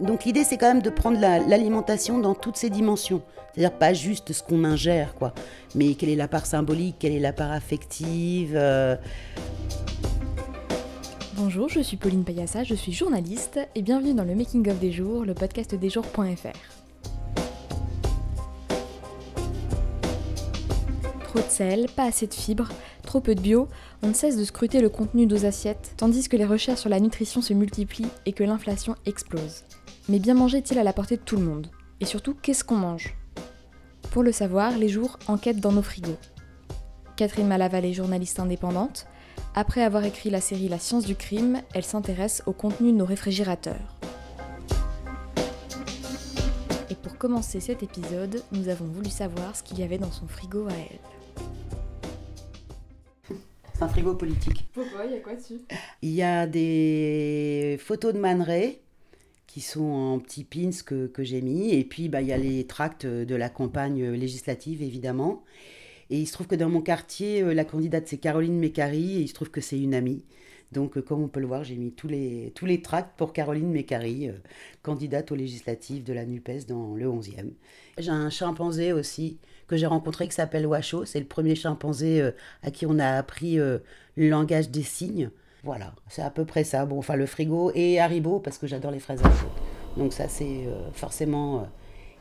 Donc l'idée, c'est quand même de prendre l'alimentation dans toutes ses dimensions. C'est-à-dire pas juste ce qu'on ingère, quoi. Mais quelle est la part symbolique, quelle est la part affective. Euh. Bonjour, je suis Pauline Payassa, je suis journaliste et bienvenue dans le Making of des jours, le podcast des jours.fr. Trop de sel, pas assez de fibres, trop peu de bio, on ne cesse de scruter le contenu de nos assiettes, tandis que les recherches sur la nutrition se multiplient et que l'inflation explose. Mais bien manger est-il à la portée de tout le monde Et surtout, qu'est-ce qu'on mange? Pour le savoir, les jours enquêtent dans nos frigos. Catherine Malaval est journaliste indépendante. Après avoir écrit la série La science du crime, elle s'intéresse au contenu de nos réfrigérateurs. Et pour commencer cet épisode, nous avons voulu savoir ce qu'il y avait dans son frigo à elle un frigo politique. Pourquoi? Il y a quoi dessus? Il y a des photos de Man qui sont en petits pins que, que j'ai mis. Et puis, bah, il y a les tracts de la campagne législative, évidemment. Et il se trouve que dans mon quartier, euh, la candidate, c'est Caroline Mécari, et il se trouve que c'est une amie. Donc, euh, comme on peut le voir, j'ai mis tous les, tous les tracts pour Caroline Mécari, euh, candidate aux législatives de la NUPES dans le 11e. J'ai un chimpanzé aussi que j'ai rencontré qui s'appelle Washo. C'est le premier chimpanzé à qui on a appris le langage des signes. Voilà, c'est à peu près ça. Bon, enfin, le frigo et Haribo, parce que j'adore les fraises à Donc, ça, c'est forcément,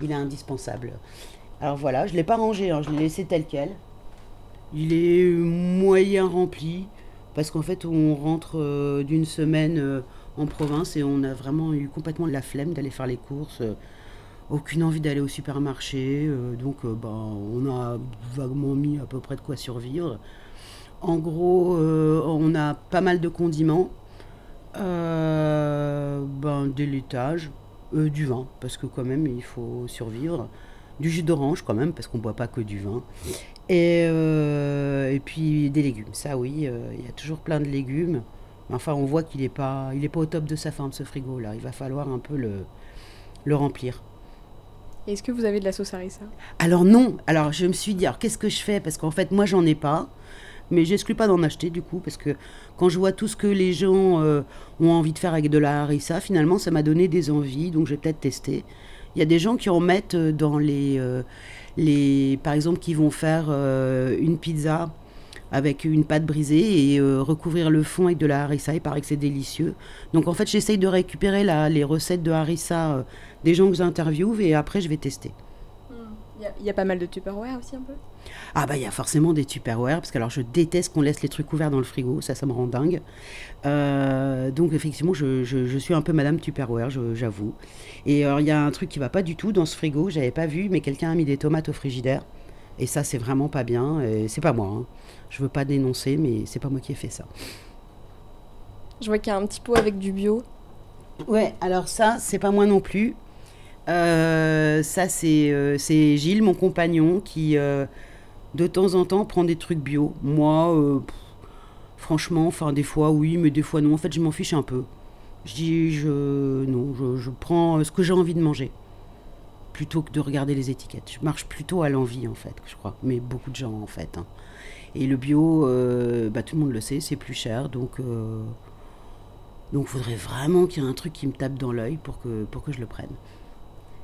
il est indispensable. Alors voilà, je ne l'ai pas rangé, hein, je l'ai laissé tel quel. Il est moyen rempli parce qu'en fait on rentre euh, d'une semaine euh, en province et on a vraiment eu complètement de la flemme d'aller faire les courses, euh, aucune envie d'aller au supermarché, donc bah, on a vaguement mis à peu près de quoi survivre. En gros, on a pas mal de condiments, ben, des laitages, du vin, parce que quand même il faut survivre du jus d'orange quand même, parce qu'on ne boit pas que du vin. Et, euh, et puis des légumes. Ça, oui, euh, il y a toujours plein de légumes. Enfin, on voit qu'il n'est pas, il est pas au top de sa forme, ce frigo-là. Il va falloir un peu le, le remplir. Est-ce que vous avez de la sauce harissa? Alors non. Alors je me suis dit, alors qu'est-ce que je fais? Parce qu'en fait, moi, j'en ai pas. Mais j'exclus pas d'en acheter du coup, parce que quand je vois tout ce que les gens euh, ont envie de faire avec de la harissa, finalement, ça m'a donné des envies. Donc je vais peut-être tester. Il y a des gens qui en mettent euh, dans les, euh, les par exemple, qui vont faire une pizza avec une pâte brisée et recouvrir le fond avec de la harissa. Il paraît que c'est délicieux. Donc en fait, j'essaye de récupérer les recettes de harissa des gens que j'interviewe et après, je vais tester. Il y, a pas mal de Tupperware aussi un peu Ah bah il y a forcément des Tupperware, parce que alors je déteste qu'on laisse les trucs ouverts dans le frigo, ça ça me rend dingue. Euh, donc effectivement je, je, suis un peu Madame Tupperware, j'avoue. Et alors il y a un truc qui va pas du tout dans ce frigo, j'avais pas vu, mais quelqu'un a mis des tomates au frigidaire. Et ça c'est vraiment pas bien, et c'est pas moi. Hein. Je veux pas dénoncer, mais c'est pas moi qui ai fait ça. Je vois qu'il y a un petit pot avec du bio. Ouais, alors ça, c'est pas moi non plus. Euh, ça, euh, c'est Gilles, mon compagnon, qui euh, de temps en temps prend des trucs bio. Moi, franchement, enfin, des fois oui, mais des fois non. En fait, je m'en fiche un peu. Je dis, je, non, je, prends ce que j'ai envie de manger plutôt que de regarder les étiquettes. Je marche plutôt à l'envie, en fait, je crois. Mais beaucoup de gens, en fait. Hein. Et le bio, bah, tout le monde le sait, c'est plus cher. Donc, donc, faudrait vraiment qu'il y ait un truc qui me tape dans l'œil pour que, pour que je le prenne.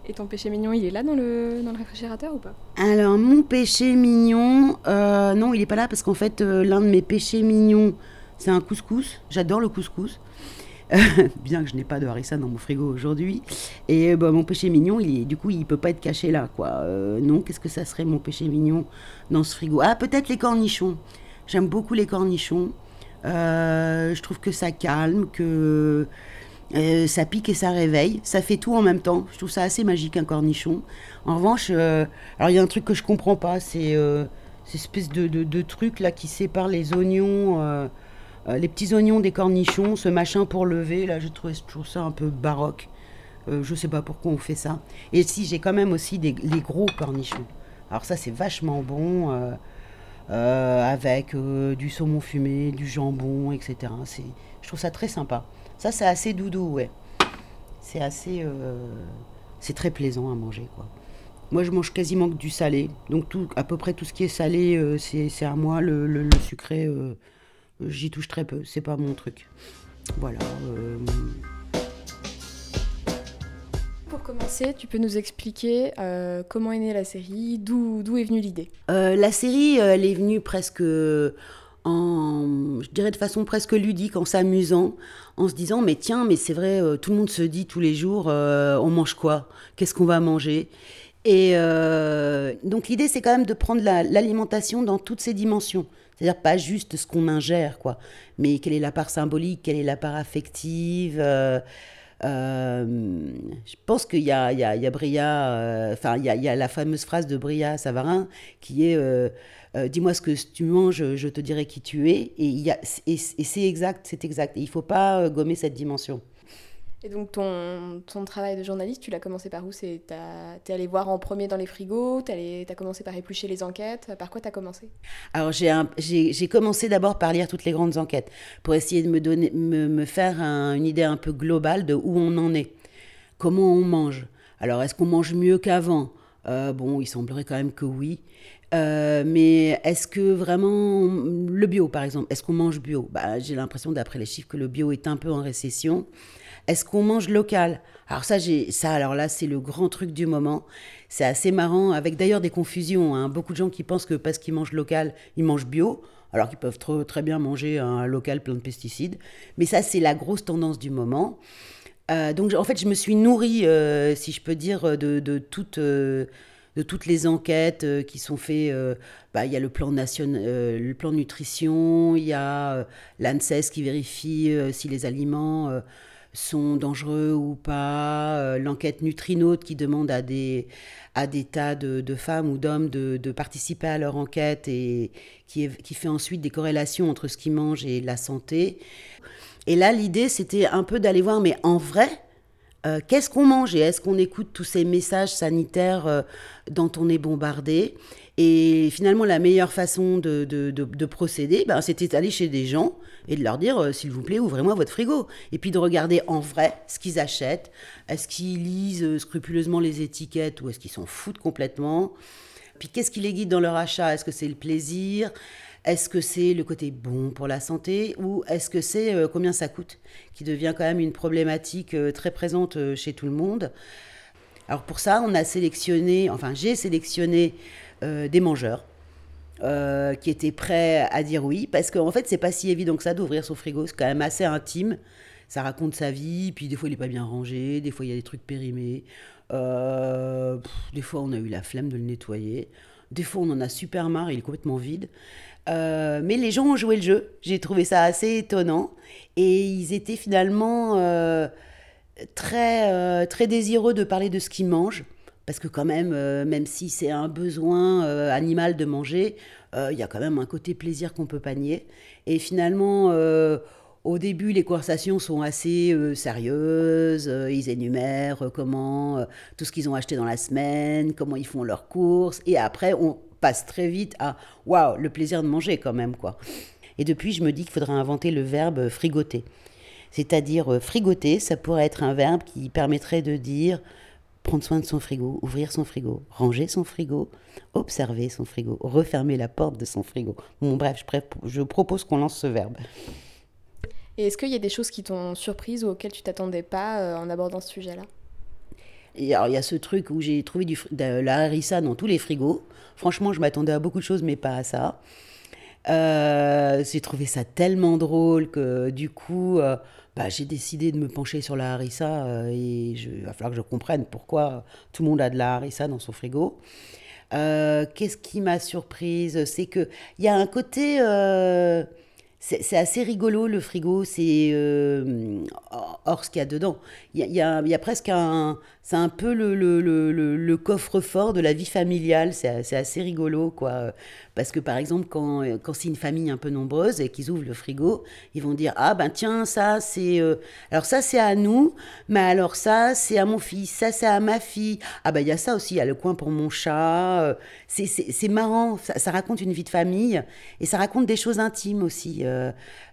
Et ton péché mignon, il est là dans le, réfrigérateur ou pas? Alors, mon péché mignon, euh, non, il n'est pas là parce qu'en fait, euh, l'un de mes péchés mignons, c'est un couscous. J'adore le couscous. bien que je n'ai pas de harissa dans mon frigo aujourd'hui. Et bah, mon péché mignon, il est, du coup, il peut pas être caché là, quoi. Euh, non, qu'est-ce que ça serait mon péché mignon dans ce frigo? Ah, peut-être les cornichons. J'aime beaucoup les cornichons. je trouve que ça calme, que euh, ça pique et ça réveille. Ça fait tout en même temps. Je trouve ça assez magique, un cornichon. En revanche, euh, alors il y a un truc que je comprends pas, c'est euh, cette espèce de, truc là qui sépare les oignons, les petits oignons des cornichons, ce machin pour lever. Là, je trouve, toujours ça un peu baroque. je sais pas pourquoi on fait ça. Et si, j'ai quand même aussi des, les gros cornichons. Alors ça, c'est vachement bon. avec du saumon fumé, du jambon, etc. Je trouve ça très sympa. Ça, c'est assez doudou, ouais. C'est assez. Euh, c'est très plaisant à manger, quoi. Moi, je mange quasiment que du salé. Donc, tout, à peu près tout ce qui est salé, euh, c'est à moi. Le, le, sucré, euh, j'y touche très peu. C'est pas mon truc. Voilà. pour commencer, tu peux nous expliquer comment est née la série, d'où est venue l'idée? La série, elle est venue presque en, je dirais de façon presque ludique, en s'amusant, en se disant mais tiens, mais c'est vrai, tout le monde se dit tous les jours, on mange quoi? Qu'est-ce qu'on va manger? Et euh, donc l'idée, c'est quand même de prendre l'alimentation dans toutes ses dimensions. C'est-à-dire pas juste ce qu'on ingère, quoi, mais quelle est la part symbolique, quelle est la part affective. Euh, euh, je pense qu'il y il y a, il y a Bria, enfin, il, y a, la fameuse phrase de Bria Savarin qui est Dis-moi ce que tu manges, je te dirai qui tu es. Et, il y a, et, et c'est exact, c'est exact. Et il ne faut pas gommer cette dimension. Et donc ton, ton, travail de journaliste, tu l'as commencé par où? Tu es allé voir en premier dans les frigos Tu as commencé par éplucher les enquêtes Par quoi tu as commencé? Alors j'ai commencé d'abord par lire toutes les grandes enquêtes pour essayer de me, donner, me, me faire une idée un peu globale de où on en est. Comment on mange? Alors est-ce qu'on mange mieux qu'avant? Euh, Bon, il semblerait quand même que oui. Euh, mais est-ce que vraiment le bio, par exemple, est-ce qu'on mange bio? Bah, J'ai l'impression, d'après les chiffres, que le bio est un peu en récession. Est-ce qu'on mange local? Alors ça, j'ai ça. Alors là, c'est le grand truc du moment. C'est assez marrant, avec d'ailleurs des confusions. Hein. Beaucoup de gens qui pensent que parce qu'ils mangent local, ils mangent bio, alors qu'ils peuvent très bien manger un local plein de pesticides. Mais ça, c'est la grosse tendance du moment. Euh, donc en fait, je me suis nourrie, euh, si je peux dire, de, de toutes euh, de toutes les enquêtes qui sont faites. Bah, il y a le plan, national, le plan nutrition, il y a l'ANSES qui vérifie si les aliments sont dangereux ou pas, euh, l'enquête Nutrinote qui demande à des, à des tas de, femmes ou d'hommes de, participer à leur enquête et qui fait ensuite des corrélations entre ce qu'ils mangent et la santé. Et là, l'idée, c'était un peu d'aller voir, mais en vrai, euh, qu'est-ce qu'on mange et est-ce qu'on écoute tous ces messages sanitaires euh, dont on est bombardé? Et finalement, la meilleure façon de, de, procéder, ben, c'était d'aller chez des gens et de leur dire, euh, s'il vous plaît, ouvrez-moi votre frigo. Et puis de regarder en vrai ce qu'ils achètent. Est-ce qu'ils lisent scrupuleusement les étiquettes ou est-ce qu'ils s'en foutent complètement? Puis qu'est-ce qui les guide dans leur achat? Est-ce que c'est le plaisir? Est-ce que c'est le côté bon pour la santé ou est-ce que c'est euh, combien ça coûte qui devient quand même une problématique euh, très présente euh, chez tout le monde. Alors pour ça, on a sélectionné, enfin j'ai sélectionné des mangeurs qui étaient prêts à dire oui parce qu'en fait c'est pas si évident que ça d'ouvrir son frigo, c'est quand même assez intime. Ça raconte sa vie, puis des fois il n'est pas bien rangé, des fois il y a des trucs périmés, des fois on a eu la flemme de le nettoyer. Des fois, on en a super marre, il est complètement vide. Euh, mais les gens ont joué le jeu. J'ai trouvé ça assez étonnant. Et ils étaient finalement euh, très, euh, très désireux de parler de ce qu'ils mangent. Parce que quand même, même si c'est un besoin animal de manger, il y a quand même un côté plaisir qu'on peut pas nier. Et finalement, au début, les conversations sont assez sérieuses. ils énumèrent comment tout ce qu'ils ont acheté dans la semaine, comment ils font leurs courses. Et après, on passe très vite à waouh, le plaisir de manger quand même quoi. Et depuis, je me dis qu'il faudrait inventer le verbe frigoter. C'est-à-dire euh, frigoter, ça pourrait être un verbe qui permettrait de dire prendre soin de son frigo, ouvrir son frigo, ranger son frigo, observer son frigo, refermer la porte de son frigo. Bon, bref, je, je propose qu'on lance ce verbe. Et est-ce qu'il y a des choses qui t'ont surprise ou auxquelles tu t'attendais pas euh, en abordant ce sujet-là? Alors, il y a ce truc où j'ai trouvé du, de la harissa dans tous les frigos. Franchement, je m'attendais à beaucoup de choses, mais pas à ça. Euh, j'ai trouvé ça tellement drôle que du coup, euh, bah, j'ai décidé de me pencher sur la harissa euh, et il va falloir que je comprenne pourquoi tout le monde a de la harissa dans son frigo. Qu'est-ce qui m'a surprise? C'est qu'il y a un côté c'est assez rigolo le frigo, c'est euh, hors ce qu'il y a dedans. Il y a, y a, presque un, c'est un peu le, le, le, coffre-fort de la vie familiale, c'est assez rigolo quoi. Parce que par exemple, quand, quand c'est une famille un peu nombreuse et qu'ils ouvrent le frigo, ils vont dire Ah ben tiens, ça c'est. Euh, alors ça c'est à nous, mais alors ça c'est à mon fils, ça c'est à ma fille. Ah ben il y a ça aussi, il y a le coin pour mon chat. Euh, c'est marrant, ça, raconte une vie de famille et ça raconte des choses intimes aussi. Euh,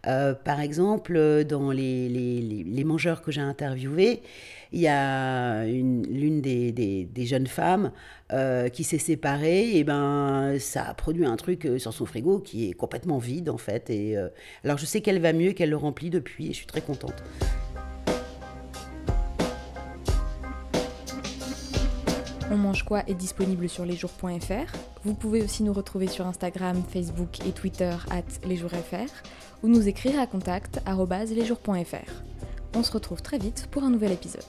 par exemple, dans les, les, mangeurs que j'ai interviewés, il y a l'une des, des, jeunes femmes euh, qui s'est séparée, et ben ça a produit un truc euh, sur son frigo qui est complètement vide en fait. Et euh, alors je sais qu'elle va mieux, qu'elle le remplit depuis, et je suis très contente. On mange quoi est disponible sur lesjours.fr. Vous pouvez aussi nous retrouver sur Instagram, Facebook et Twitter lesjoursfr ou nous écrire à contact lesjours.fr. On se retrouve très vite pour un nouvel épisode.